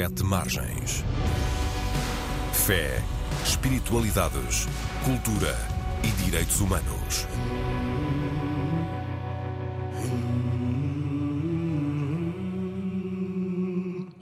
Sete Margens. Fé, espiritualidades, cultura e direitos humanos.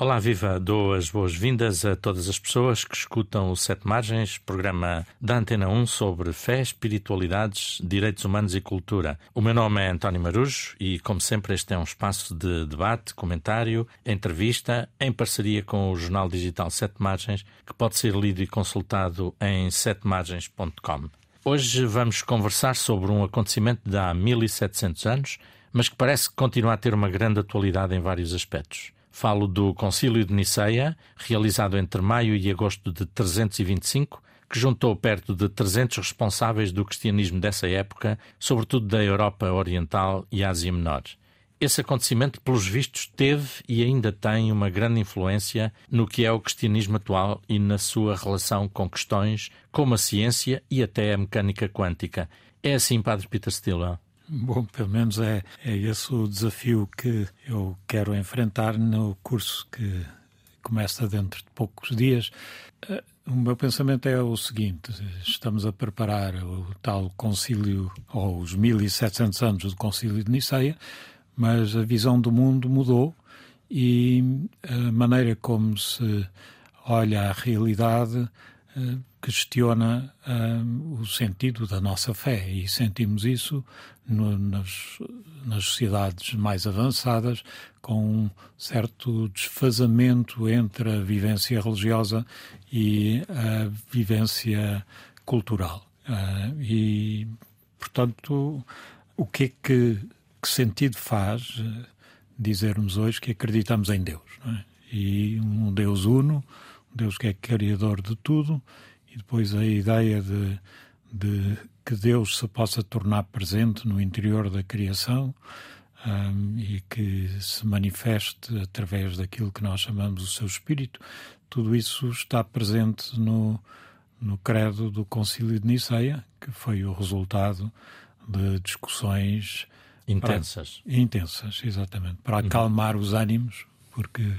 Olá, viva! Dou as boas-vindas a todas as pessoas que escutam o Sete Margens, programa da Antena 1 sobre fé, espiritualidades, direitos humanos e cultura. O meu nome é António Marujo e, como sempre, este é um espaço de debate, comentário, entrevista, em parceria com o jornal digital Sete Margens, que pode ser lido e consultado em setemargens.com. Hoje vamos conversar sobre um acontecimento de há 1700 anos, mas que parece que continua a ter uma grande atualidade em vários aspectos. Falo do Concílio de Niceia, realizado entre maio e agosto de 325, que juntou perto de 300 responsáveis do cristianismo dessa época, sobretudo da Europa Oriental e Ásia Menor. Esse acontecimento, pelos vistos, teve e ainda tem uma grande influência no que é o cristianismo atual e na sua relação com questões como a ciência e até a mecânica quântica. É assim, Padre Peter Stilwell? Bom, pelo menos é, é esse o desafio que eu quero enfrentar no curso que começa dentro de poucos dias. Eh, o meu pensamento é o seguinte: estamos a preparar o tal concílio, ou os 1700 anos do concílio de Niceia, mas a visão do mundo mudou e a maneira como se olha a realidade questiona uh, o sentido da nossa fé e sentimos isso no, nas, nas sociedades mais avançadas com um certo desfazamento entre a vivência religiosa e a vivência cultural. Uh, e, portanto, o que é que, que sentido faz dizermos hoje que acreditamos em Deus? É? E um Deus uno, Deus que é criador de tudo e depois a ideia de, de que Deus se possa tornar presente no interior da criação um, e que se manifeste através daquilo que nós chamamos o seu espírito, tudo isso está presente no, no credo do Concílio de Niceia, que foi o resultado de discussões intensas. Para, intensas, exatamente, para uhum. acalmar os ânimos, porque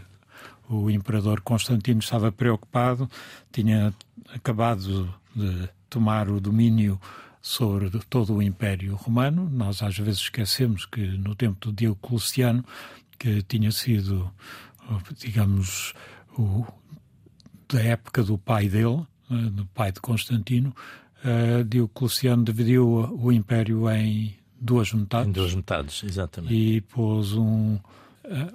o imperador Constantino estava preocupado, tinha acabado de tomar o domínio sobre todo o Império Romano. Nós às vezes esquecemos que no tempo do Diocleciano, que tinha sido, digamos, o, da época do pai dele, eh, do pai de Constantino, uh, Diocleciano dividiu o Império em duas metades. Em duas metades, exatamente. E pôs um uh,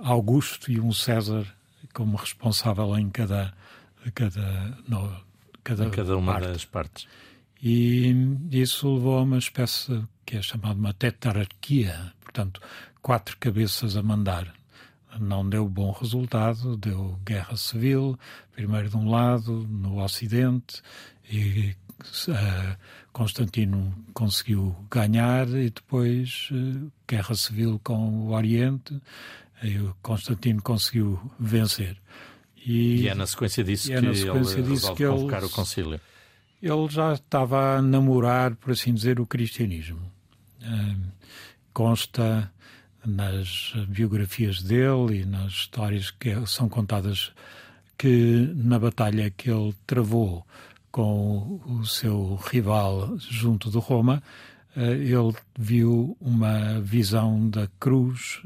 Augusto e um César como responsável em cada, cada, no, cada, em cada uma parte. das partes. E isso levou a uma espécie que é chamada uma tetrarquia, portanto, quatro cabeças a mandar. Não deu bom resultado, deu guerra civil, primeiro de um lado, no Ocidente, e uh, Constantino conseguiu ganhar, e depois uh, guerra civil com o Oriente, o Constantino conseguiu vencer. E, e é na sequência disso é que sequência ele disso que convocar ele, o concílio. Ele já estava a namorar, por assim dizer, o cristianismo. consta nas biografias dele e nas histórias que são contadas que na batalha que ele travou com o seu rival junto de Roma, eh, ele viu uma visão da cruz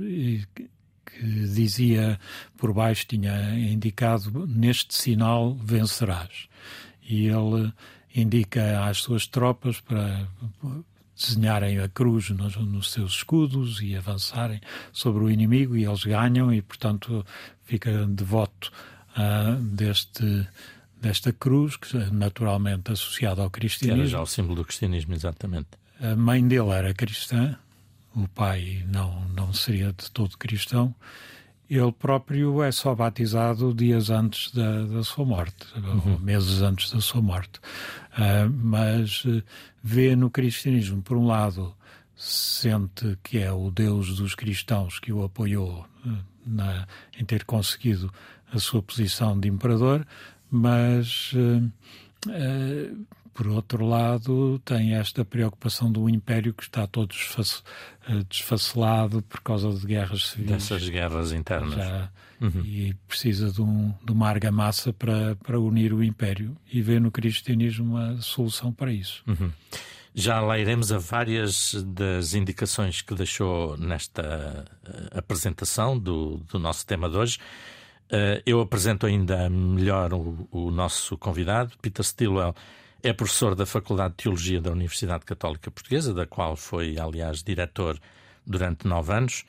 que dizia por baixo, tinha indicado: Neste sinal vencerás. E ele indica às suas tropas para desenharem a cruz nos, nos, seus escudos e avançarem sobre o inimigo, e eles ganham, e portanto fica devoto uh, deste, desta cruz, que é naturalmente associada ao cristianismo. Era já o símbolo do cristianismo, exatamente. A mãe dele era cristã, o pai não, não seria de todo cristão, ele próprio é só batizado dias antes da, da sua morte, uhum. ou meses antes da sua morte. Uh, mas uh, vê no cristianismo, por um lado, sente que é o Deus dos cristãos que o apoiou uh, na, em ter conseguido a sua posição de imperador, mas por outro lado, tem esta preocupação do império que está todo eh, desfacelado por causa de guerras civis. Dessas guerras internas. Já, uhum. E precisa de, um, de uma argamassa para, para unir o império e vê no cristianismo uma solução para isso. Uhum. Já lá iremos a várias das indicações que deixou nesta eh, apresentação do, do nosso tema de hoje. Uh, eu apresento ainda melhor o, o, nosso convidado. Peter Stilwell é professor da Faculdade de Teologia da Universidade Católica Portuguesa, da qual foi, aliás, diretor durante nove anos.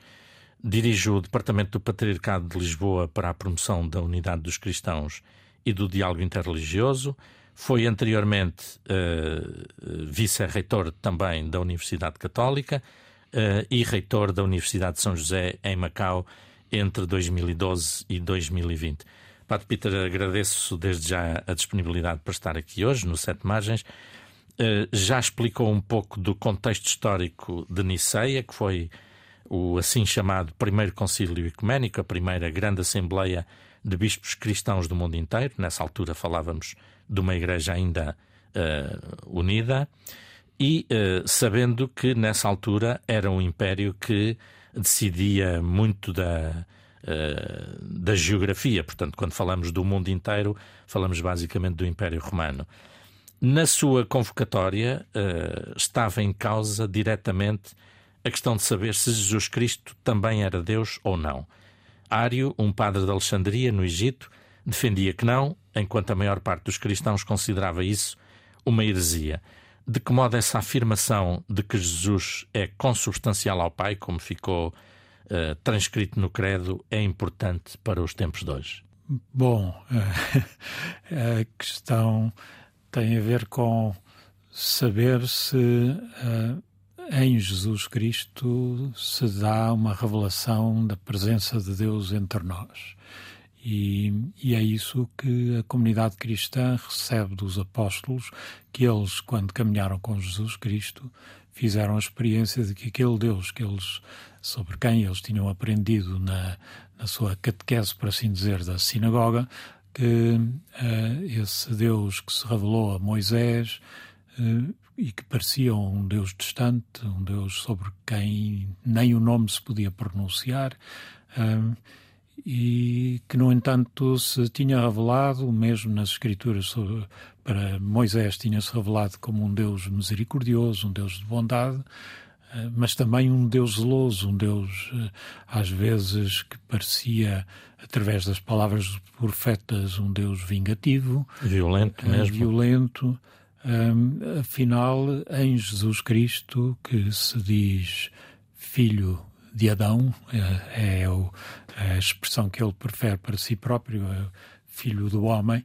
Dirige o Departamento do Patriarcado de Lisboa para a promoção da unidade dos cristãos e do diálogo interreligioso. Foi anteriormente uh, vice-reitor também da Universidade Católica uh, e reitor da Universidade de São José, em Macau entre 2012 e 2020. Padre Peter, agradeço desde já a disponibilidade para estar aqui hoje no Sete Margens. Eh, já explicou um pouco do contexto histórico de Niceia, que foi o assim chamado Primeiro Concílio Ecuménico, a primeira grande Assembleia de Bispos Cristãos do mundo inteiro. Nessa altura falávamos de uma igreja ainda uh, unida. E uh, sabendo que nessa altura era um império que decidia muito da, uh, da geografia. Portanto, quando falamos do mundo inteiro, falamos basicamente do Império Romano. Na sua convocatória uh, estava em causa diretamente a questão de saber se Jesus Cristo também era Deus ou não. Ário, um padre de Alexandria, no Egito, defendia que não, enquanto a maior parte dos cristãos considerava isso uma heresia de que modo essa afirmação de que Jesus é consubstancial ao Pai, como ficou uh, transcrito no Credo, é importante para os tempos de hoje? Bom, a questão tem a ver com saber se uh, em Jesus Cristo se dá uma revelação da presença de Deus entre nós. E, e, é isso que a comunidade cristã recebe dos apóstolos, que eles, quando caminharam com Jesus Cristo, fizeram a experiência de que aquele Deus que eles, sobre quem eles tinham aprendido na, na sua catequese, por assim dizer, da sinagoga, que uh, esse Deus que se revelou a Moisés uh, e que parecia um Deus distante, um Deus sobre quem nem o nome se podia pronunciar, uh, e que, no entanto, se tinha revelado, mesmo nas Escrituras, para Moisés, tinha-se revelado como um Deus misericordioso, um Deus de bondade, eh, mas também um Deus zeloso, um Deus, eh, às vezes, que parecia, através das palavras dos profetas, um Deus vingativo. Violento eh, mesmo. Violento. afinal, em Jesus Cristo, que se diz Filho de Adão, é, é o, a expressão que ele prefere para si próprio, é filho do homem,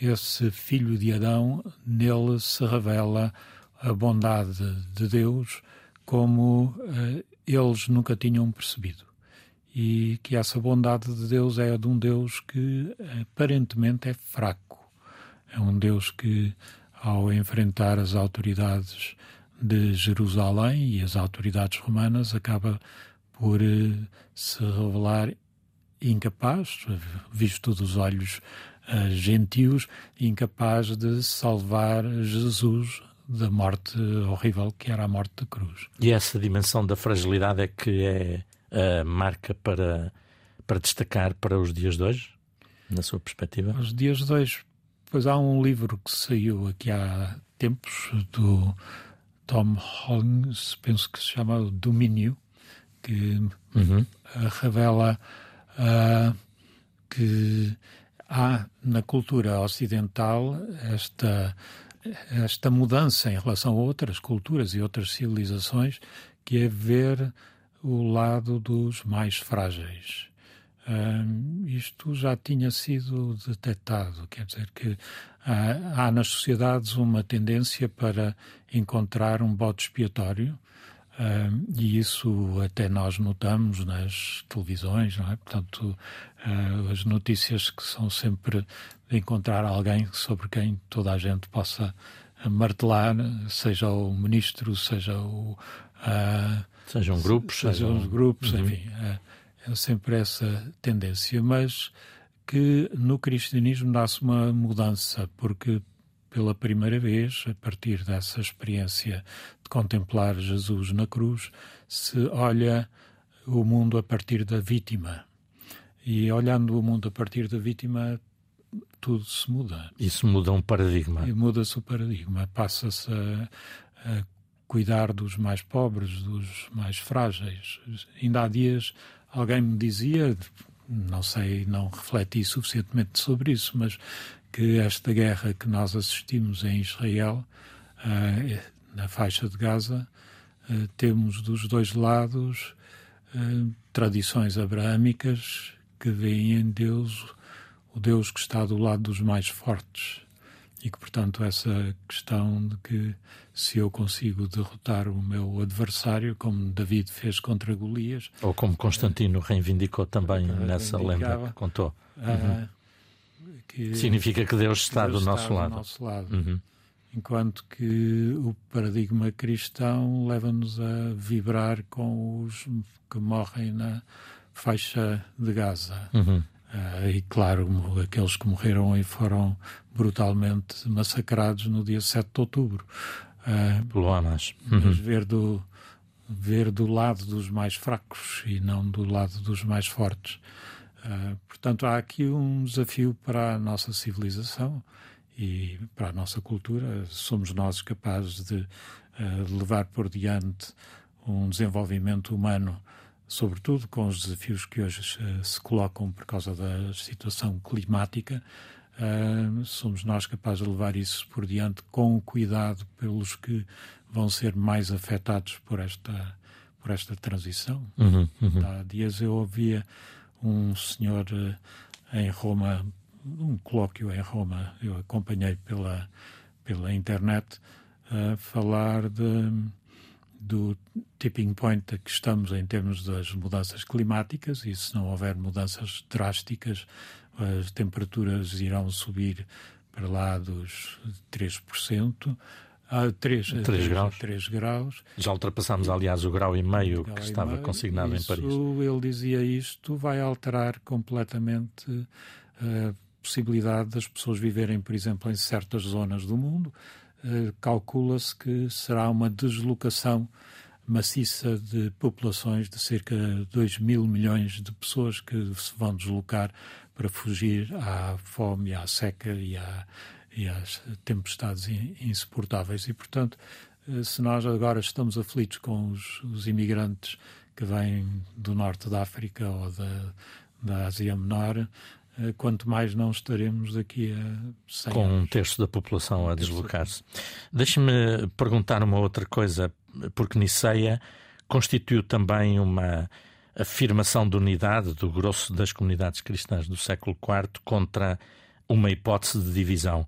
esse filho de Adão, nele se revela a bondade de Deus como uh, eles nunca tinham percebido. E que essa bondade de Deus é a de um Deus que aparentemente é fraco. É um Deus que, ao enfrentar as autoridades de Jerusalém e as autoridades romanas, acaba por eh, se revelar incapaz, visto dos olhos uh, gentios, incapaz de salvar Jesus da morte horrível que era a morte da cruz. E essa dimensão da fragilidade é que é a marca para, para destacar para os dias de hoje, na sua perspectiva? Os dias de hoje, pois há um livro que saiu aqui há tempos do Tom Holmes, penso que se chama Domínio, que uhum. revela uh, que há na cultura ocidental esta, esta mudança em relação a outras culturas e outras civilizações, que é ver o lado dos mais frágeis. Uh, isto já tinha sido detectado, quer dizer que há, há nas sociedades uma tendência para encontrar um bode expiatório Uh, e isso até nós notamos nas televisões, não é? Portanto, uh, as notícias que são sempre de encontrar alguém sobre quem toda a gente possa martelar, seja o ministro, seja o. Uh, sejam grupos. Sejam os grupos, uhum. enfim. é sempre essa tendência, mas que no cristianismo dá-se uma mudança, porque pela primeira vez, a partir dessa experiência de contemplar Jesus na cruz, se olha o mundo a partir da vítima. E olhando o mundo a partir da vítima, tudo se muda. Isso muda um paradigma. E muda-se o paradigma. Passa-se a, a, cuidar dos mais pobres, dos mais frágeis. Ainda há dias alguém me dizia, não sei, não refleti suficientemente sobre isso, mas que esta guerra que nós assistimos em Israel, uh, na faixa de Gaza, uh, temos dos dois lados uh, tradições abraâmicas que veem em Deus o Deus que está do lado dos mais fortes e que, portanto, essa questão de que se eu consigo derrotar o meu adversário, como David fez contra Golias. Ou como Constantino reivindicou também nessa lenda que contou. Uhum. Que Significa que Deus está, Deus do, nosso está lado. do nosso lado. Uhum. Enquanto que o paradigma cristão leva-nos a vibrar com os que morrem na faixa de Gaza. Uhum. Uh, e claro, aqueles que morreram e foram brutalmente massacrados no dia 7 de outubro. Uh, Pelo Hamas. Uhum. Mas ver do, ver do lado dos mais fracos e não do lado dos mais fortes. Uh, portanto, há aqui um desafio para a nossa civilização e para a nossa cultura. Somos nós capazes de, de levar por diante um desenvolvimento humano sobretudo com os desafios que hoje uh, se colocam por causa da situação climática, uh, somos nós capazes de levar isso por diante com cuidado pelos que vão ser mais afetados por esta, por esta transição. Uhum, uhum. Há dias eu ouvia um senhor uh, em Roma, um colóquio em Roma, eu acompanhei pela, pela internet, falar de do tipping point a que estamos em termos das mudanças climáticas e se não houver mudanças drásticas, as temperaturas irão subir para lá dos 3%. A 3, 3, 3, graus. 3 graus. Já ultrapassámos, aliás, o grau e meio que estava meio. consignado Isso, em Paris. Ele dizia isto vai alterar completamente a possibilidade das pessoas viverem, por exemplo, em certas zonas do mundo, eh, calcula-se que será uma deslocação maciça de populações de cerca de 2 mil milhões de pessoas que se vão deslocar para fugir à fome, à seca e, à, e às tempestades insuportáveis. E, portanto, eh, se nós agora estamos aflitos com os, os imigrantes que vêm do norte da África ou da, da Ásia Menor, eh, quanto mais não estaremos daqui a 100 Com anos. um terço da população a deslocar-se. Deixe-me perguntar uma outra coisa, porque Niceia constituiu também uma afirmação de unidade do grosso das comunidades cristãs do século IV contra uma hipótese de divisão.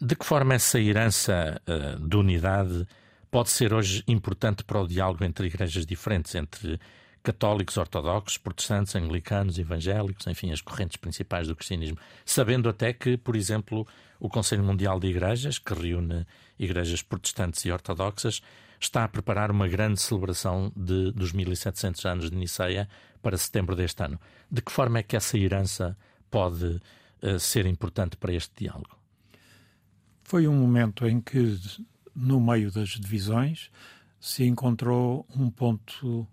De que forma essa herança uh, de unidade pode ser hoje importante para o diálogo entre igrejas diferentes, entre católicos, ortodoxos, protestantes, anglicanos, evangélicos, enfim, as correntes principais do cristianismo. Sabendo até que, por exemplo, o Conselho Mundial de Igrejas, que reúne igrejas protestantes e ortodoxas, está a preparar uma grande celebração de, dos 1700 anos de Niceia para setembro deste ano. De que forma é que essa herança pode ser importante para este diálogo? Foi um momento em que, no meio das divisões, se encontrou um ponto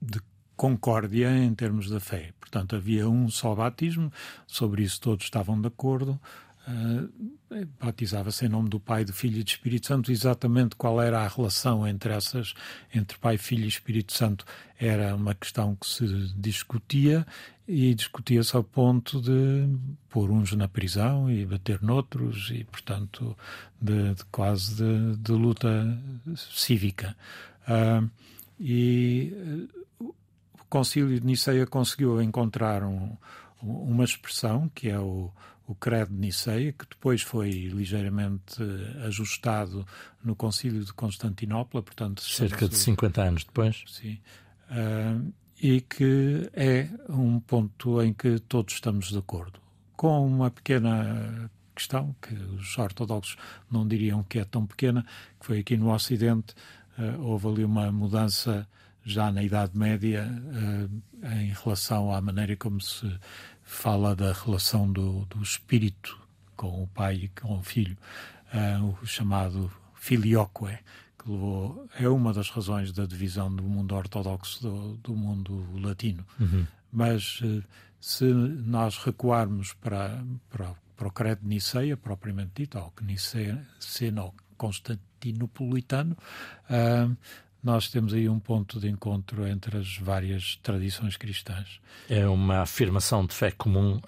de concórdia em termos da fé. Portanto, havia um só batismo, sobre isso todos estavam de acordo. Uh, batizava-se em nome do Pai, do Filho e do Espírito Santo. Exatamente qual era a relação entre essas, entre Pai, Filho e Espírito Santo, era uma questão que se discutia e discutia-se ao ponto de pôr uns na prisão e bater noutros e, portanto, de, de quase de, de, luta cívica. Uh, e Concílio de Niceia conseguiu encontrar um, uma expressão que é o, o Credo de Niceia, que depois foi ligeiramente ajustado no Concílio de Constantinopla, portanto cerca de 50 anos depois. Sim. Uh, e que é um ponto em que todos estamos de acordo. Com uma pequena questão, que os ortodoxos não diriam que é tão pequena, que foi aqui no Ocidente, uh, houve ali uma mudança já na Idade Média uh, em relação à maneira como se fala da relação do, do espírito com o pai e com o filho. uh, o chamado filioque, que levou, é uma das razões da divisão do mundo ortodoxo do, do mundo latino. Uhum. Mas uh, se nós recuarmos para, para, para o credo de Niceia, propriamente dito, ao Niceno Constantinopolitano, uh, nós temos aí um ponto de encontro entre as várias tradições cristãs. É uma afirmação de fé comum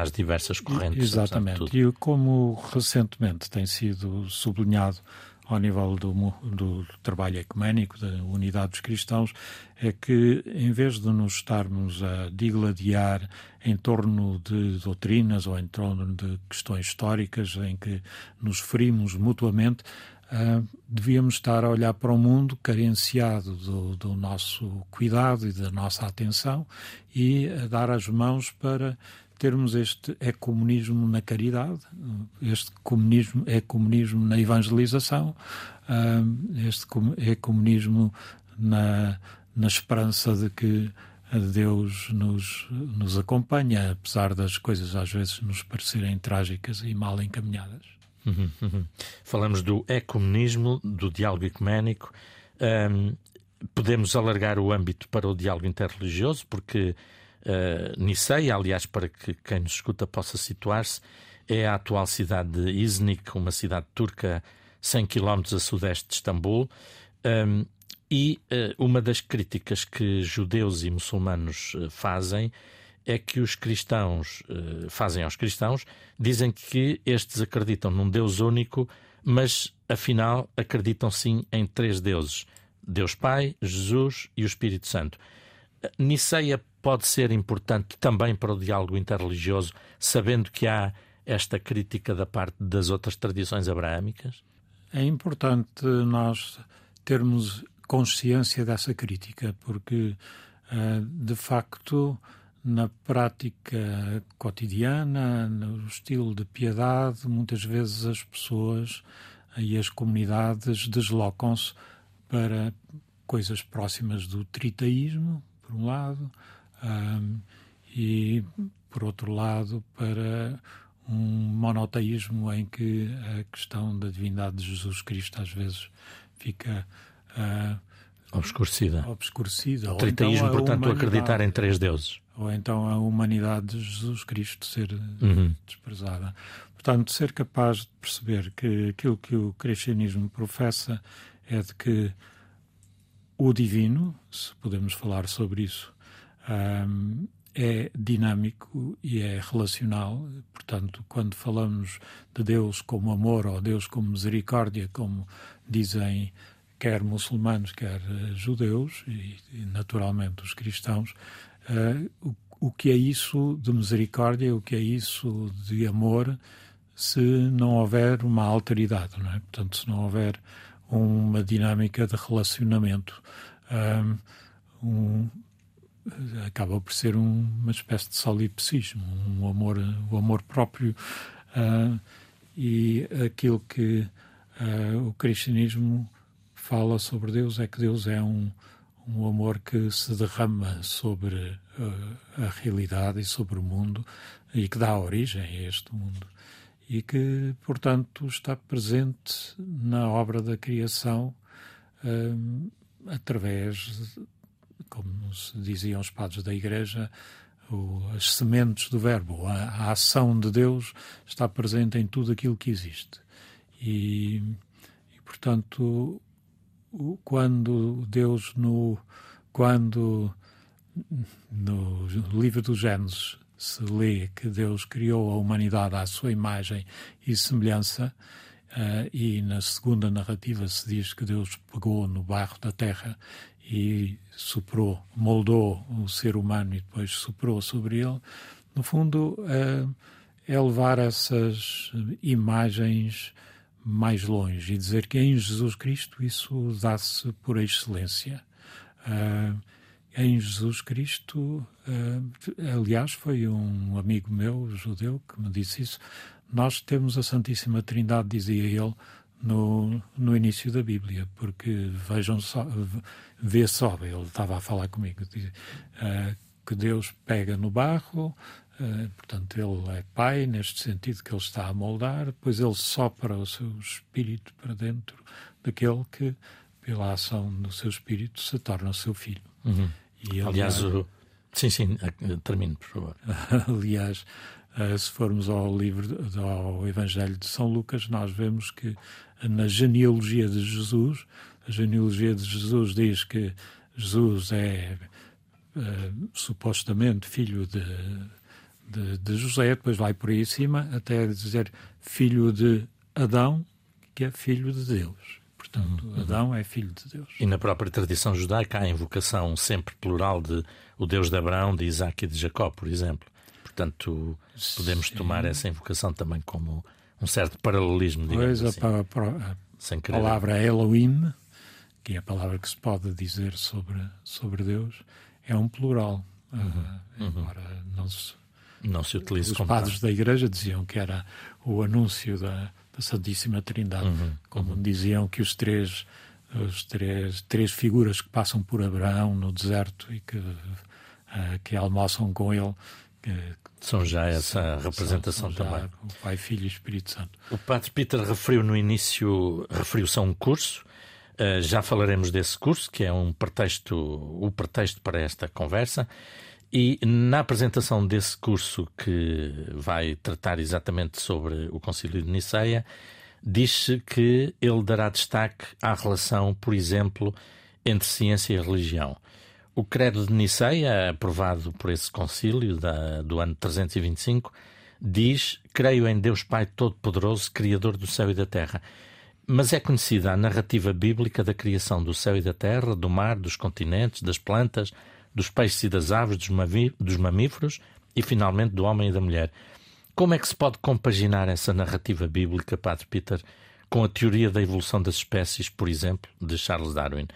às diversas correntes. Exatamente. E como recentemente tem sido sublinhado ao nível do, do, trabalho ecuménico, da unidade dos cristãos, é que em vez de nos estarmos a digladiar em torno de doutrinas ou em torno de questões históricas em que nos ferimos mutuamente, Uh, devíamos estar a olhar para o mundo carenciado do, do, nosso cuidado e da nossa atenção e a dar as mãos para termos este ecumenismo na caridade, este comunismo, ecumenismo na evangelização, este ecumenismo na, na esperança de que Deus nos, nos acompanha, apesar das coisas às vezes nos parecerem trágicas e mal encaminhadas. Uhum, uhum. Falamos do ecumenismo, do diálogo ecuménico. Um, podemos alargar o âmbito para o diálogo interreligioso, porque uh, Niceia, aliás, para que quem nos escuta possa situar-se, é a atual cidade de Iznik, uma cidade turca 100 km a sudeste de Istambul. Um, e uh, uma das críticas que judeus e muçulmanos uh, fazem é que os cristãos fazem aos cristãos, dizem que estes acreditam num Deus único, mas afinal acreditam sim em três deuses: Deus Pai, Jesus e o Espírito Santo. Niceia pode ser importante também para o diálogo interreligioso, sabendo que há esta crítica da parte das outras tradições abraâmicas? É importante nós termos consciência dessa crítica, porque uh, de facto na prática cotidiana, no estilo de piedade, muitas vezes as pessoas e as comunidades deslocam-se para coisas próximas do tritaísmo, por um lado, um, e, por outro lado, para um monoteísmo em que a questão da divindade de Jesus Cristo às vezes fica uh, obscurecida. obscurecida. O tritaísmo, então portanto, acreditar em três deuses ou então a humanidade de Jesus Cristo ser uhum. desprezada. Portanto, ser capaz de perceber que aquilo que o cristianismo professa é de que o divino, se podemos falar sobre isso, um, é dinâmico e é relacional. Portanto, quando falamos de Deus como amor ou Deus como misericórdia, como dizem quer muçulmanos, quer judeus e, naturalmente os cristãos, Uh, o, o que é isso de misericórdia, o que é isso de amor, se não houver uma alteridade, não é? Portanto, se não houver uma dinâmica de relacionamento. Um, acaba por ser um, uma espécie de solipsismo, um amor, o amor próprio uh, e aquilo que uh, o cristianismo fala sobre Deus é que Deus é um, um amor que se derrama sobre uh, a realidade e sobre o mundo e que dá origem a este mundo e que, portanto, está presente na obra da criação uh, através, como se diziam os padres da Igreja, o, as sementes do Verbo. A, a, ação de Deus está presente em tudo aquilo que existe. E, e portanto, quando Deus no quando no livro do Gênesis se lê que Deus criou a humanidade à sua imagem e semelhança, uh, e na segunda narrativa se diz que Deus pegou no barro da terra e soprou, moldou o ser humano e depois soprou sobre ele, no fundo uh, é levar essas imagens mais longe e dizer que em Jesus Cristo isso dá-se por excelência. Uh, em Jesus Cristo, uh, aliás, foi um amigo meu, judeu, que me disse isso. Nós temos a Santíssima Trindade, dizia ele, no, no início da Bíblia, porque vejam só, vê só, ele estava a falar comigo, uh, que Deus pega no barro, Uh, portanto, ele é pai, neste sentido que ele está a moldar, depois ele sopra o seu espírito para dentro daquele que, pela ação do seu espírito, se torna seu filho. Uhum. E aliás, o... sim, sim, termino, por favor. aliás, uh, se formos ao livro, ao Evangelho de São Lucas, nós vemos que na genealogia de Jesus, a genealogia de Jesus diz que Jesus é uh, supostamente filho de de, de José, depois vai por aí em cima até dizer filho de Adão, que é filho de Deus. Portanto, uhum. Adão é filho de Deus. E na própria tradição judaica há a invocação sempre plural de o Deus de Abraão, de Isaac e de Jacó, por exemplo. Portanto, podemos Sim. tomar essa invocação também como um certo paralelismo, digamos pois, assim. A, a, a palavra Elohim, que é a palavra que se pode dizer sobre, sobre Deus, é um plural. Uhum. Uh, embora uhum. não se não se utiliza Os padres da Igreja diziam que era o anúncio da, da Santíssima Trindade, uhum, como uhum. diziam que os três, os três, três figuras que passam por Abraão no deserto e que, uh, que almoçam com ele. São já essa representação também. O Pai, Filho e Espírito Santo. O Padre Peter referiu no início, referiu-se a um curso. Uh, já falaremos desse curso, que é um pretexto, o pretexto para esta conversa. E na apresentação desse curso, que vai tratar exatamente sobre o Concílio de Niceia, diz-se que ele dará destaque à relação, por exemplo, entre ciência e religião. O Credo de Niceia, aprovado por esse concílio da, do ano 325, diz: Creio em Deus Pai Todo-Poderoso, Criador do céu e da terra. Mas é conhecida a narrativa bíblica da criação do céu e da terra, do mar, dos continentes, das plantas, dos peixes e das aves, dos mamíferos e, finalmente, do homem e da mulher. Como é que se pode compaginar essa narrativa bíblica, Padre Peter, com a teoria da evolução das espécies, por exemplo, de Charles Darwin?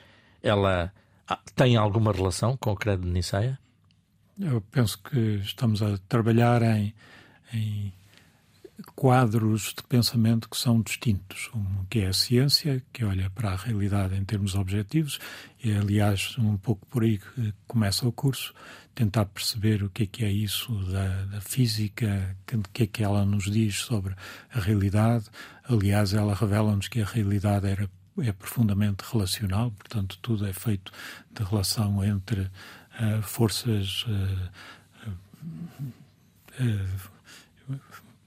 Ela ah, tem alguma relação com o credo de Niceia? Eu penso que estamos a trabalhar em, em quadros de pensamento que são distintos. Um que é a ciência, que olha para a realidade em termos objetivos, e aliás, um pouco por aí que começa o curso, tentar perceber o que é que é isso da, da física, o que é que ela nos diz sobre a realidade. Aliás, ela revela-nos que a realidade era, é profundamente relacional, portanto, tudo é feito de relação entre uh, forças. Uh, uh,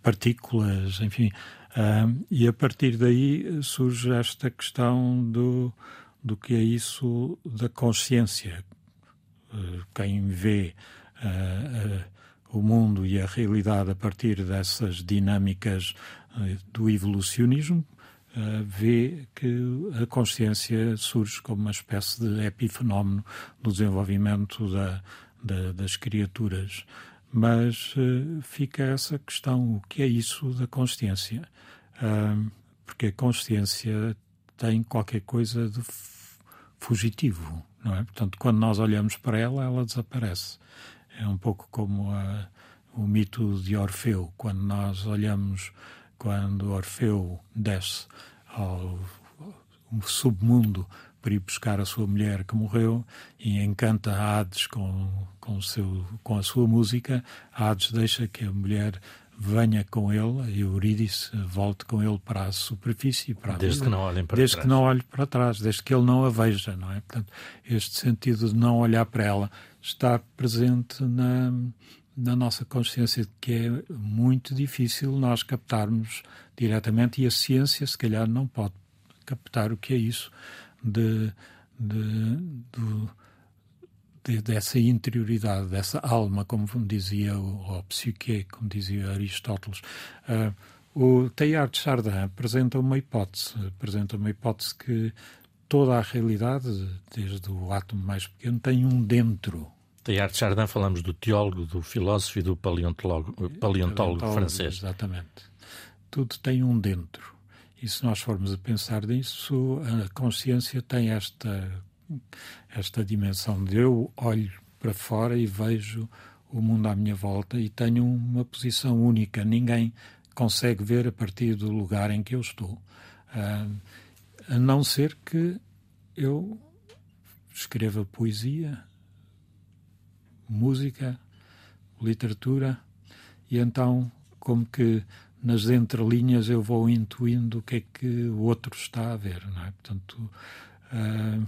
partículas, enfim. Uh, e a partir daí surge esta questão do, do que é isso da consciência. Uh, quem vê uh, o mundo e a realidade a partir dessas dinâmicas do evolucionismo vê que a consciência surge como uma espécie de epifenómeno do desenvolvimento da, da, das criaturas mas uh, fica essa questão: o que é isso da consciência? Uh, porque a consciência tem qualquer coisa de fugitivo, não é? Portanto, quando nós olhamos para ela, ela desaparece. É um pouco como a, o mito de Orfeu. Quando nós olhamos, quando Orfeu desce ao, ao submundo para ir buscar a sua mulher que morreu e encanta Hades com, com, seu, com a sua música. Hades deixa que a mulher venha com ele e Eurídice volte com ele para a superfície. Para a desde vida, que não olhem para desde trás. que não olhe para trás, desde que ele não a veja, não é? Portanto, este sentido de não olhar para ela está presente na, na nossa consciência de que é muito difícil nós captarmos diretamente e a ciência, se calhar, não pode captar o que é isso de, de, de, de, dessa interioridade, dessa alma, como dizia, ou psique, como dizia Aristóteles. Uh, o Teilhard de Chardin apresenta uma hipótese, apresenta uma hipótese que toda a realidade, desde o átomo mais pequeno, tem um dentro. Teilhard de Chardin falamos do teólogo, do filósofo e do paleontólogo, paleontólogo francês. Exatamente. Tudo tem um dentro. E se nós formos a pensar nisso, a consciência tem esta, esta dimensão de eu olho para fora e vejo o mundo à minha volta e tenho uma posição única. Ninguém consegue ver a partir do lugar em que eu estou. Uh, a não ser que eu escreva poesia, música, literatura, e então, como que nas entrelinhas eu vou intuindo o que é que o outro está a ver, não é? Portanto, uh,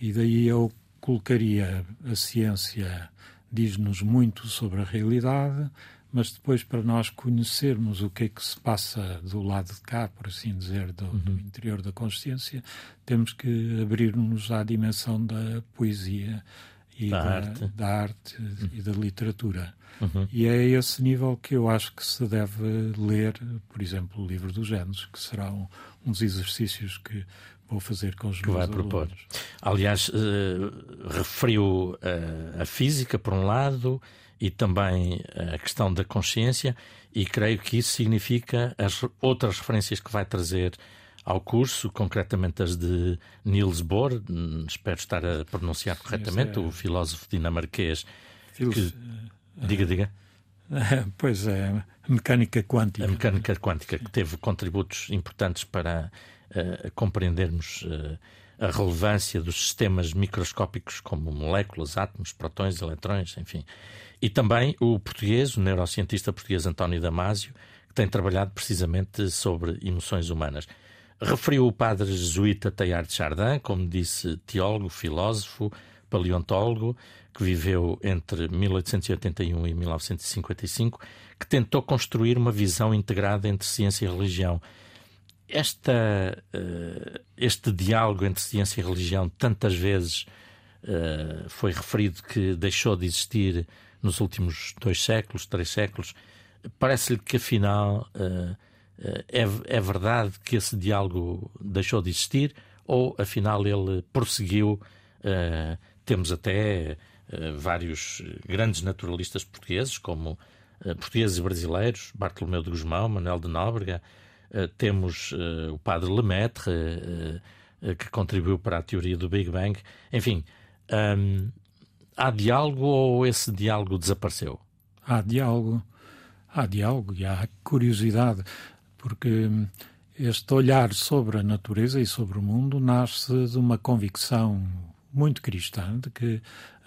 e daí eu colocaria a ciência diz-nos muito sobre a realidade, mas depois para nós conhecermos o que é que se passa do lado de cá, por assim dizer, do, uhum. do interior da consciência, temos que abrir-nos à dimensão da poesia e da, da arte, da arte uhum. e da literatura. Uhum. E é a esse nível que eu acho que se deve ler, por exemplo, o livro dos Gênesis, que será um, um dos exercícios que vou fazer com os que vai propor. Aliás, uh, referiu uh, a física, por um lado, e também a questão da consciência, e creio que isso significa as outras referências que vai trazer ao curso, concretamente as de Niels Bohr, hum, espero estar a pronunciar corretamente, é... o filósofo dinamarquês. Filos... Que... Diga, diga. Pois é, a mecânica quântica. A mecânica quântica, que teve contributos importantes para uh, compreendermos uh, a relevância dos sistemas microscópicos como moléculas, átomos, protões, eletrões, enfim. E também o português, o neurocientista português António Damásio, que tem trabalhado precisamente sobre emoções humanas. Referiu o padre jesuíta Teilhard de Chardin, como disse, teólogo, filósofo, paleontólogo, que viveu entre 1881 e 1955, que tentou construir uma visão integrada entre ciência e religião esta, uh, este diálogo entre ciência e religião tantas vezes uh, foi referido que deixou de existir nos últimos dois séculos, três séculos. Parece-lhe que afinal uh, é, é verdade que esse diálogo deixou de existir ou afinal ele prosseguiu? temos até vários grandes naturalistas portugueses, como portugueses e brasileiros, Bartolomeu de Gusmão, Manuel de Nóbrega, eh, temos uh, o padre Lemaitre, uh, que contribuiu para a teoria do Big Bang. Enfim, um, há diálogo ou esse diálogo desapareceu? Há diálogo. Há diálogo e há curiosidade, porque hum, este olhar sobre a natureza e sobre o mundo nasce de uma convicção muito cristã, de que,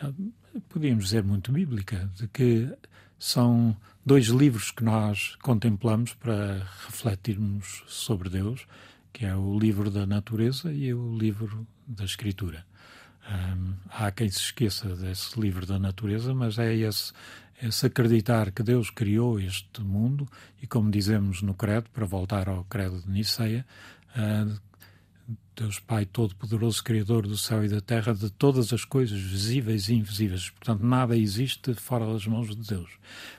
hum, podíamos dizer muito bíblica, de que são dois livros que nós contemplamos para refletirmos sobre Deus, que é o livro da natureza e o livro da escritura. Um, há quem se esqueça desse livro da natureza, mas é esse, esse acreditar que Deus criou este mundo e, como dizemos no Credo, para voltar ao Credo de Niceia, uh, Deus Pai Todo-Poderoso, Criador do céu e da terra, de todas as coisas visíveis e invisíveis. Portanto, nada existe fora das mãos de Deus.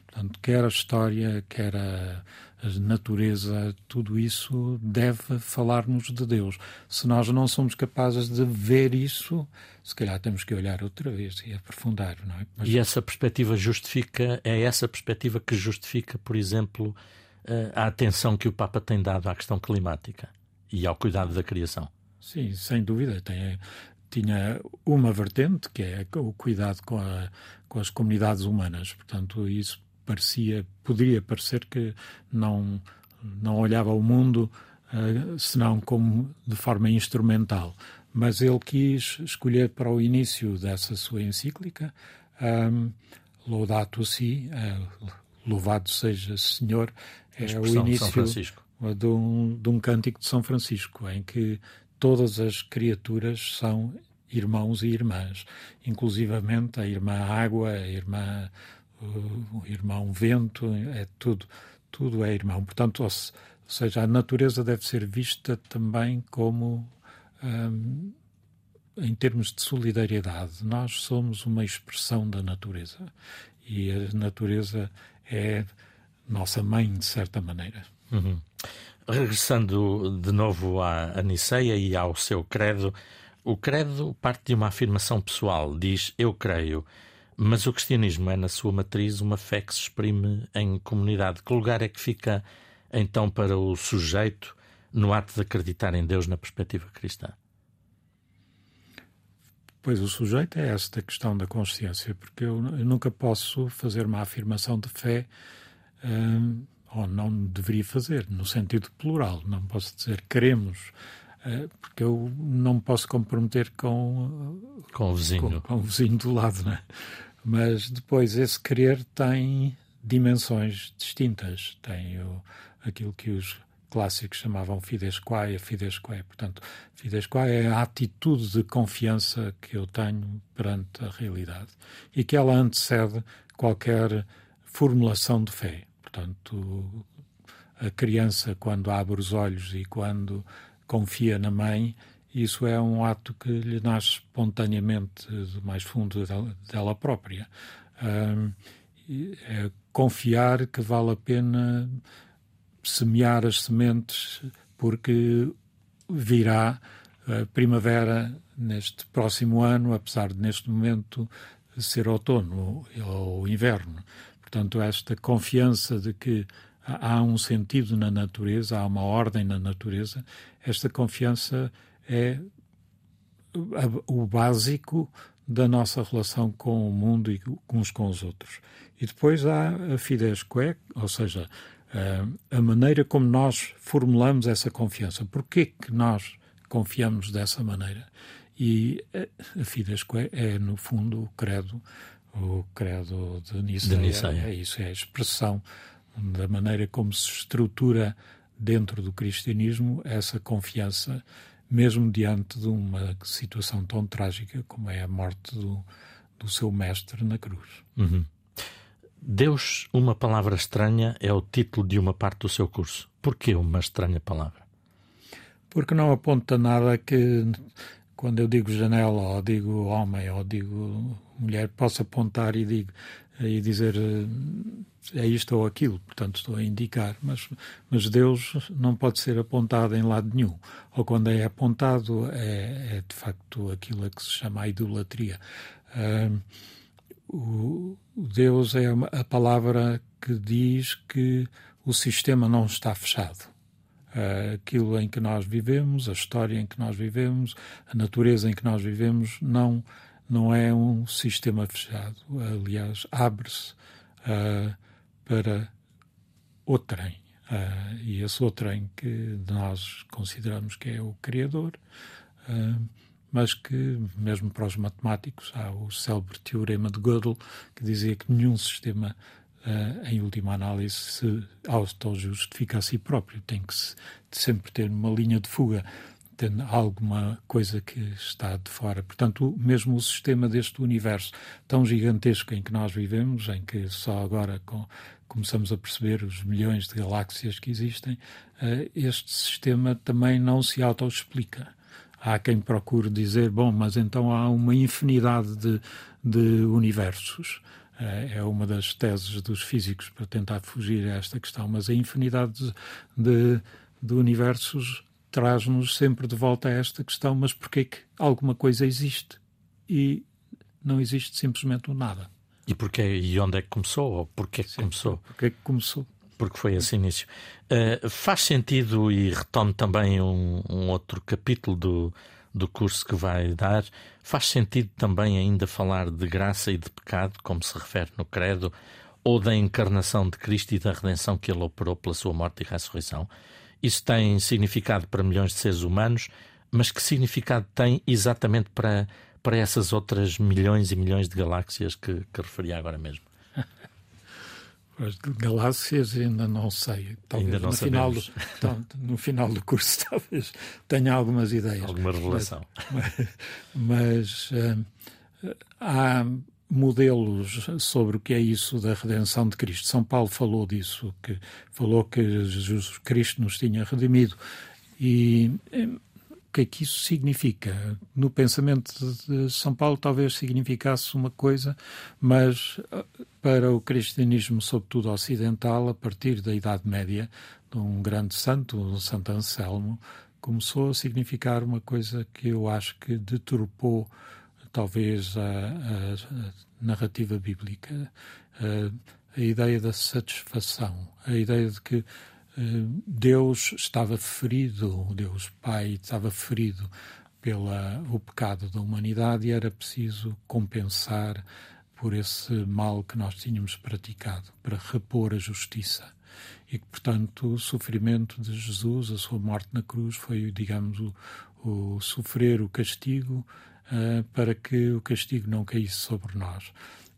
Portanto, quer a história, quer a, a natureza, tudo isso deve falar-nos de Deus. Se nós não somos capazes de ver isso, se calhar temos que olhar outra vez e aprofundar, não é? Mas... E essa perspectiva justifica, é essa perspectiva que justifica, por exemplo, eh, a atenção que o Papa tem dado à questão climática e ao cuidado da criação. Sim, sem dúvida. Tem, tinha uma vertente, que é o cuidado com, a, com as comunidades humanas. Portanto, isso parecia, poderia parecer que não, não olhava o mundo uh, senão como de forma instrumental. Mas ele quis escolher para o início dessa sua encíclica um, Laudato Si, uh, louvado seja Senhor, é o início de um, de um cântico de São Francisco, em que todas as criaturas são irmãos e irmãs, inclusivamente a irmã água, a irmã o irmão vento, é tudo, tudo é irmão. Portanto, ou, seja, a natureza deve ser vista também como hum, em termos de solidariedade. Nós somos uma expressão da natureza e a natureza é nossa mãe, de certa maneira. Uhum. Regressando de novo à, à Niceia e ao seu credo, o credo parte de uma afirmação pessoal, diz eu creio, mas o cristianismo é, na sua matriz, uma fé que se exprime em comunidade. Que lugar é que fica, então, para o sujeito no ato de acreditar em Deus na perspectiva cristã? Pois o sujeito é esta questão da consciência, porque eu, eu nunca posso fazer uma afirmação de fé. Hum, ou não deveria fazer, no sentido plural. Não posso dizer queremos, eh, porque eu não posso comprometer com, com o vizinho. Com, com o vizinho do lado, né? Mas depois esse querer tem dimensões distintas. Tem o, aquilo que os clássicos chamavam fides quae, a fides quae. Portanto, fides quae é a atitude de confiança que eu tenho perante a realidade e que ela antecede qualquer formulação de fé. Portanto, a criança, quando abre os olhos e quando confia na mãe, isso é um ato que lhe nasce espontaneamente do mais fundo dela própria. é confiar que vale a pena semear as sementes, porque virá a primavera neste próximo ano, apesar de neste momento ser outono ou inverno. Portanto, esta confiança de que há um sentido na natureza, há uma ordem na natureza, esta confiança é o básico da nossa relação com o mundo e uns com os outros. E depois há a fides quae, ou seja, a maneira como nós formulamos essa confiança. Porquê que nós confiamos dessa maneira? E a fides quae é, no fundo, o credo, o credo de Niceia. De Niceia. É isso, é a expressão da maneira como se estrutura dentro do cristianismo essa confiança, mesmo diante de uma situação tão trágica como é a morte do, do seu mestre na cruz. Uhum. Deus, uma palavra estranha, é o título de uma parte do seu curso. Por que uma estranha palavra? Porque não aponta nada que, quando eu digo janela, ou digo homem, ou digo mulher, possa apontar e, digo, e dizer é isto ou aquilo, portanto estou a indicar, mas, mas Deus não pode ser apontado em lado nenhum. Ou quando é apontado, é, é de facto aquilo a que se chama a idolatria. Uh, o, Deus é a palavra que diz que o sistema não está fechado. Uh, aquilo em que nós vivemos, a história em que nós vivemos, a natureza em que nós vivemos, não, não é um sistema fechado. Aliás, abre-se uh, para outrem. Uh, e esse outrem que nós consideramos que é o Criador, uh, mas que, mesmo para os matemáticos, há o célebre teorema de Gödel, que dizia que nenhum sistema, uh, em última análise, se auto-justifica a si próprio. Tem que se, sempre ter uma linha de fuga, tendo alguma coisa que está de fora. Portanto, mesmo o sistema deste universo tão gigantesco em que nós vivemos, em que só agora com, começamos a perceber os milhões de galáxias que existem, uh, este sistema também não se auto-explica há quem procure dizer, bom, mas então há uma infinidade de, de universos. Eh, é uma das teses dos físicos para tentar fugir a esta questão, mas a infinidade de, de universos traz-nos sempre de volta a esta questão, mas porquê que alguma coisa existe e não existe simplesmente o nada? E porquê e onde é que começou? Ou porquê que Sim, começou? Porquê que começou? porque foi esse início. Uh, faz sentido, e retomo também um, um, outro capítulo do, do curso que vai dar, faz sentido também ainda falar de graça e de pecado, como se refere no Credo, ou da encarnação de Cristo e da redenção que ele operou pela sua morte e ressurreição. Isso tem significado para milhões de seres humanos, mas que significado tem exatamente para, para essas outras milhões e milhões de galáxias que, que referi agora mesmo? As galáxias ainda não sei. Talvez ainda não no final, do, no final do curso talvez tenha algumas ideias. Alguma revelação. Mas, mas uh, há modelos sobre o que é isso da redenção de Cristo. São Paulo falou disso, que falou que Jesus Cristo nos tinha redimido. E eh, o que é que isso significa? No pensamento de São Paulo talvez significasse uma coisa, mas para o cristianismo, sobretudo ocidental, a partir da Idade Média, de um grande santo, o Santo Anselmo, começou a significar uma coisa que eu acho que deturpou talvez a, a narrativa bíblica, a, ideia da satisfação, a ideia de que eh, Deus estava ferido, Deus Pai estava ferido pelo pecado da humanidade e era preciso compensar por esse mal que nós tínhamos praticado, para repor a justiça. E que, portanto, o sofrimento de Jesus, a sua morte na cruz, foi, digamos, o, o sofrer o castigo uh, para que o castigo não caísse sobre nós.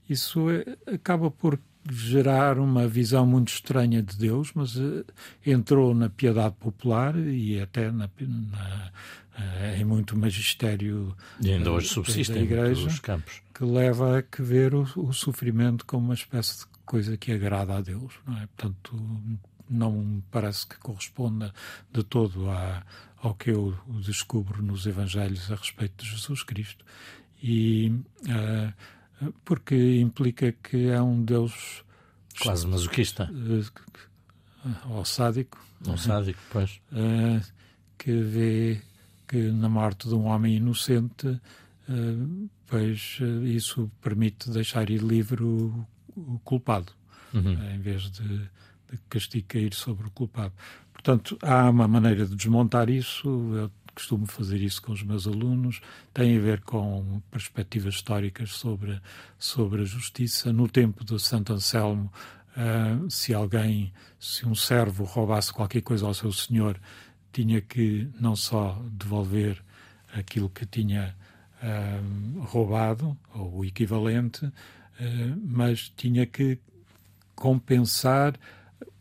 Isso é, acaba por gerar uma visão muito estranha de Deus, mas uh, entrou na piedade popular e até na, na, uh, em muito magistério e ainda hoje subsiste da igreja, campos. que leva a que ver o, o, sofrimento como uma espécie de coisa que agrada a Deus, não é? Portanto, não me parece que corresponda de todo a, ao que eu descubro nos Evangelhos a respeito de Jesus Cristo. E uh, porque implica que é um Deus quase masoquista uh, ou sádico, ou sádico, pois, uh, que vê que na morte de um homem inocente, pois isso permite deixar ir livre o, o culpado, uhum. em vez de, de castigo cair sobre o culpado. Portanto, há uma maneira de desmontar isso. Eu costumo fazer isso com os meus alunos. Tem a ver com perspectivas históricas sobre, sobre a justiça. No tempo de Santo Anselmo, uh, se alguém, se um servo roubasse qualquer coisa ao seu senhor, tinha que não só devolver aquilo que tinha uh, roubado, ou o equivalente, uh, mas tinha que compensar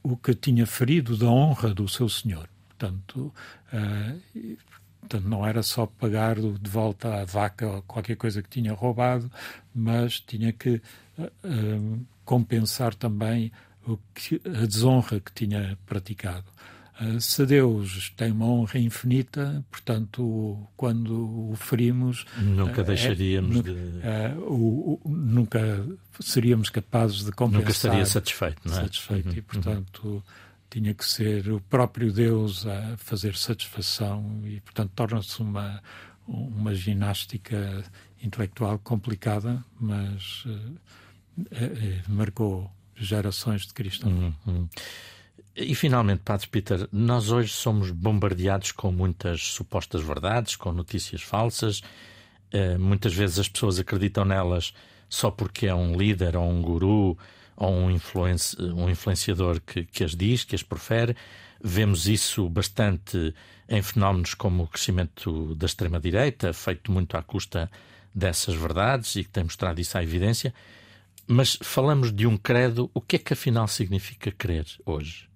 o que tinha ferido da honra do seu senhor. Portanto, uh, portanto, não era só pagar de volta a vaca ou qualquer coisa que tinha roubado, mas tinha que uh, compensar também o que, a desonra que tinha praticado. Uh, se Deus tem uma honra infinita, portanto, quando o ferimos. Nunca deixaríamos é, de. O, o, nunca seríamos capazes de compensar. Nunca estaria satisfeito, não é? Satisfeito, uhum, e portanto. Uhum. Tinha que ser o próprio Deus a fazer satisfação e, portanto, torna-se uma, uma ginástica intelectual complicada, mas uh, marcou gerações de cristãos. Uhum. E finalmente, Padre Peter, nós hoje somos bombardeados com muitas supostas verdades, com notícias falsas. Uh, muitas vezes as pessoas acreditam nelas só porque é um líder ou um guru ou um, um influenciador que, que as diz, que as profere. Vemos isso bastante em fenómenos como o crescimento da extrema-direita, feito muito à custa dessas verdades e que tem mostrado isso à evidência. Mas falamos de um credo, o que é que afinal significa crer hoje?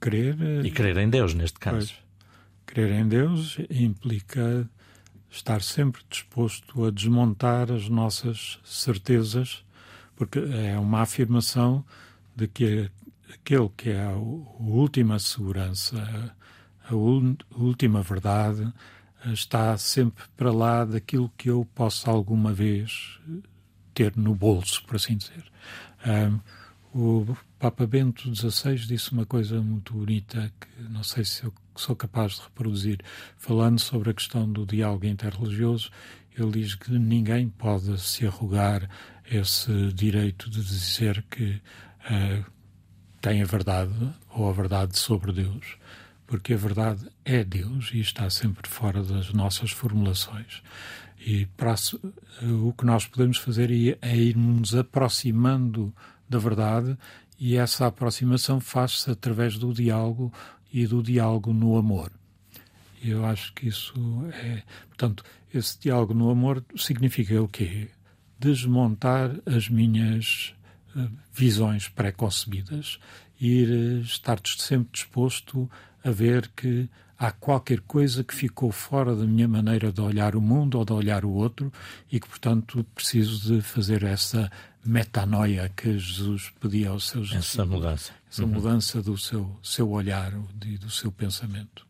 Crer. E crer em Deus, neste caso. Pois, crer em Deus implica estar sempre disposto a desmontar as nossas certezas, porque é uma afirmação de que aquele que é a última segurança, a última verdade, está sempre para lá daquilo que eu posso alguma vez ter no bolso, por assim dizer. Um, o Papa Bento XVI disse uma coisa muito bonita que não sei se eu sou capaz de reproduzir, falando sobre a questão do diálogo interreligioso. Ele diz que ninguém pode se arrogar esse direito de dizer que uh, tem a verdade ou a verdade sobre Deus, porque a verdade é Deus e está sempre fora das nossas formulações. E para, uh, o que nós podemos fazer é, é irmos aproximando da verdade e essa aproximação faz-se através do diálogo e do diálogo no amor. Eu acho que isso é. Portanto, esse diálogo no amor significa o quê? Desmontar as minhas uh, visões pré-concebidas, ir uh, estar sempre disposto a ver que há qualquer coisa que ficou fora da minha maneira de olhar o mundo ou de olhar o outro e que, portanto, preciso de fazer essa metanoia que Jesus pedia aos seus Essa mudança. Essa uhum. mudança do seu, seu olhar e do seu pensamento.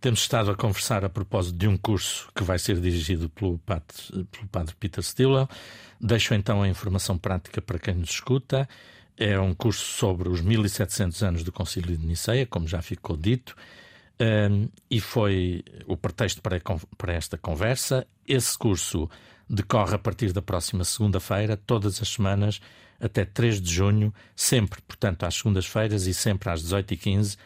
Temos estado a conversar a propósito de um curso que vai ser dirigido pelo padre, pelo padre Peter Stilwell. Deixo então a informação prática para quem nos escuta. É um curso sobre os 1700 anos do Concílio de Niceia, como já ficou dito, um, e foi o pretexto para, para esta conversa. Esse curso decorre a partir da próxima segunda-feira, todas as semanas, até 3 de junho, sempre, portanto, às segundas-feiras e sempre às 18h15,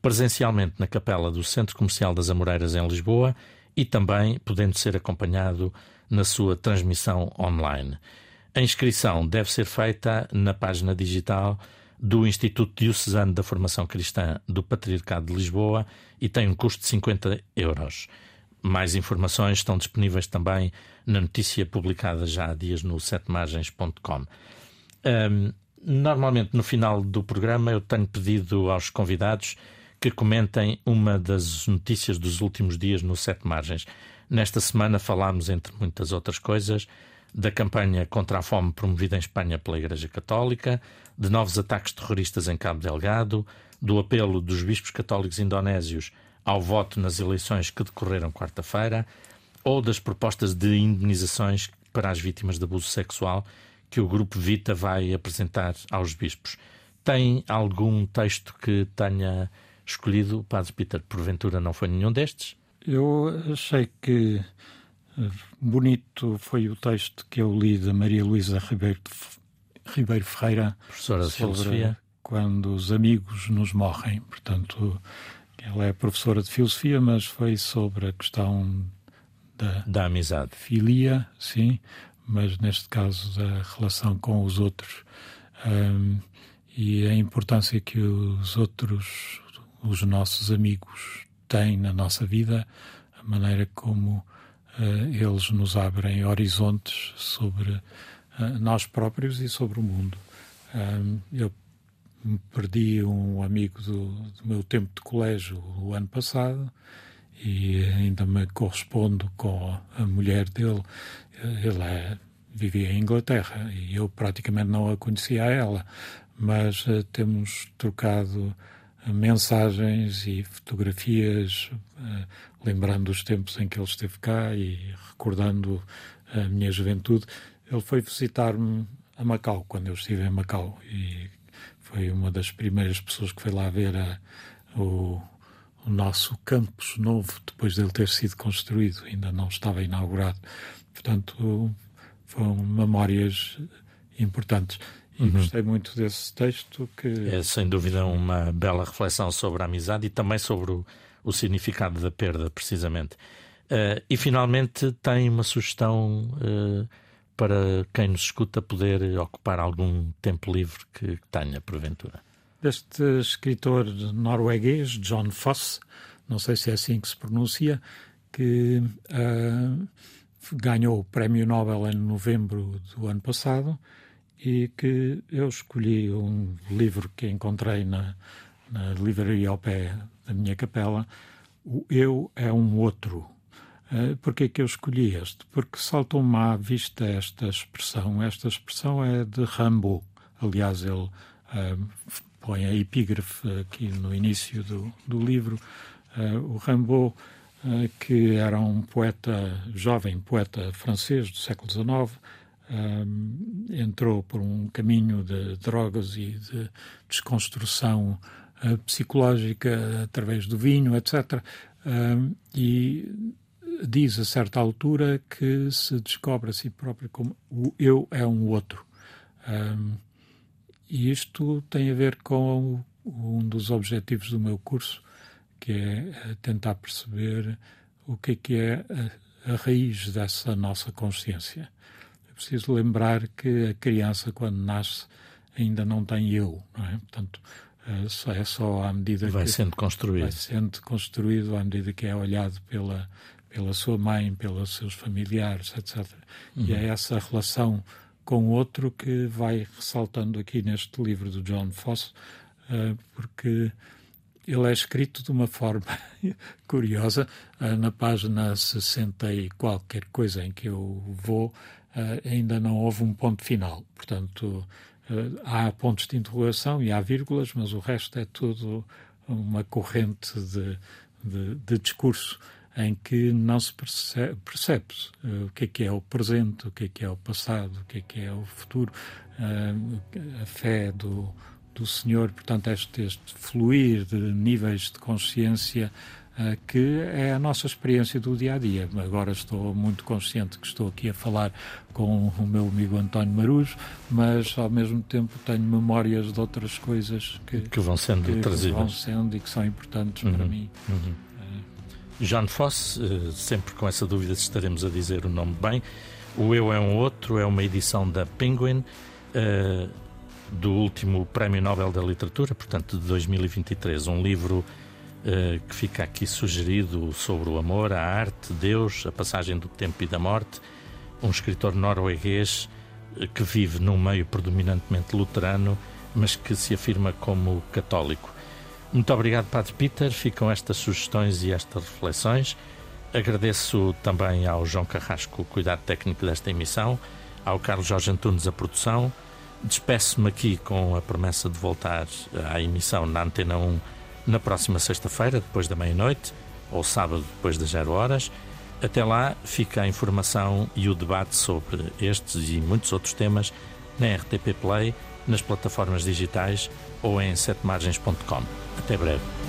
presencialmente na capela do Centro Comercial das Amoreiras, em Lisboa, e também podendo ser acompanhado na sua transmissão online. A inscrição deve ser feita na página digital do Instituto Diocesano da Formação Cristã do Patriarcado de Lisboa e tem um custo de 50 euros. Mais informações estão disponíveis também na notícia publicada já há dias no setemargens.com. Um, Normalmente, no final do programa, eu tenho pedido aos convidados que comentem uma das notícias dos últimos dias no Sete Margens. Nesta semana falámos, entre muitas outras coisas, da campanha contra a fome promovida em Espanha pela Igreja Católica, de novos ataques terroristas em Cabo Delgado, do apelo dos bispos católicos indonésios ao voto nas eleições que decorreram quarta-feira, ou das propostas de indenizações para as vítimas de abuso sexual que o Grupo Vita vai apresentar aos bispos. Tem algum texto que tenha escolhido, Padre Peter? Porventura não foi nenhum destes? Eu achei que eh, bonito foi o texto que eu li da Maria Luísa Ribeiro, Ribeiro Ferreira, professora de filosofia, quando os amigos nos morrem. Portanto, ela é professora de filosofia, mas foi sobre a questão da, da amizade. Filia, sim, mas neste caso da relação com os outros. Um, e a importância que os outros, os nossos amigos, têm na nossa vida, a maneira como uh, eles nos abrem horizontes sobre uh, nós próprios e sobre o mundo. Um, eu perdi um amigo do, do, meu tempo de colégio o ano passado e ainda me correspondo com a mulher dele. Ele é, vivia em Inglaterra e eu praticamente não a conhecia a ela, mas uh, temos trocado mensagens e fotografias, uh, lembrando os tempos em que ele esteve cá e recordando a minha juventude. Ele foi visitar-me a Macau, quando eu estive em Macau, e foi uma das primeiras pessoas que foi lá ver a, o, o nosso campus novo, depois dele ter sido construído, ainda não estava inaugurado. Portanto, foram memórias importantes. E uhum. gostei muito desse texto que... É, sem dúvida, uma bela reflexão sobre a amizade e também sobre o, o significado da perda, precisamente. Uh, e, finalmente, tem uma sugestão uh, para quem nos escuta poder ocupar algum tempo livre que tenha, porventura? Deste escritor norueguês, John Foss, não sei se é assim que se pronuncia, que uh, ganhou o Prémio Nobel em novembro do ano passado e que eu escolhi um livro que encontrei na, na livraria ao pé da minha capela, O Eu é um Outro, Uh, Porquê que eu escolhi este? Porque saltou-me à vista esta expressão. Esta expressão é de Rambo. Aliás, ele uh, põe a epígrafe aqui no início do, do livro. Uh, o Rambo, que era um poeta, jovem poeta francês do século XIX, entrou por um caminho de drogas e de desconstrução psicológica através do vinho, etc. e diz a certa altura que se descobre a si próprio como o eu é um outro. E isto tem a ver com um dos objetivos do meu curso, que é tentar perceber o que é que é a, a raiz dessa nossa consciência. É preciso lembrar que a criança, quando nasce, ainda não tem eu, não é? Portanto, é só à medida vai que sendo construído. vai sendo construído à medida que é olhado pela pela sua mãe, pelos seus familiares, etc. Uhum. E é essa relação com outro que vai ressaltando aqui neste livro do John Foss, uh, porque ele é escrito de uma forma curiosa. Uh, na página 60 e qualquer coisa em que eu vou, uh, ainda não houve um ponto final. Portanto, há pontos de interrogação e há vírgulas, mas o resto é tudo uma corrente de, de, de discurso em que não se percebe, percebe uh, o que é que é o presente, o que é que é o passado, o que é que é o futuro, uh, a fé do, do Senhor, portanto, este, este fluir de níveis de consciência uh, que é a nossa experiência do dia a dia. Agora estou muito consciente que estou aqui a falar com o meu amigo António Marujo, mas ao mesmo tempo tenho memórias de outras coisas que, que vão sendo que, trazidas. Vão sendo e que são importantes uhum, para mim. Uhum. John Foss, eh, sempre com essa dúvida se estaremos a dizer o nome bem. O Eu é um Outro é uma edição da Penguin, uh, do último Prémio Nobel da Literatura, portanto de 2023. Um livro uh, que fica aqui sugerido sobre o amor, a arte, Deus, a passagem do tempo e da morte. Um escritor norueguês que vive num meio predominantemente luterano, mas que se afirma como católico. Muito obrigado, Padre Peter. Ficam estas sugestões e estas reflexões. Agradeço também ao João Carrasco o cuidado técnico desta emissão, ao Carlos Jorge Antunes a produção. Despeço-me aqui com a promessa de voltar à emissão na Antena 1 na próxima sexta-feira, depois da meia-noite, ou sábado, depois das zero horas. Até lá fica a informação e o debate sobre estes e muitos outros temas na RTP Play, nas plataformas digitais ou em setemargens.com. Até breve.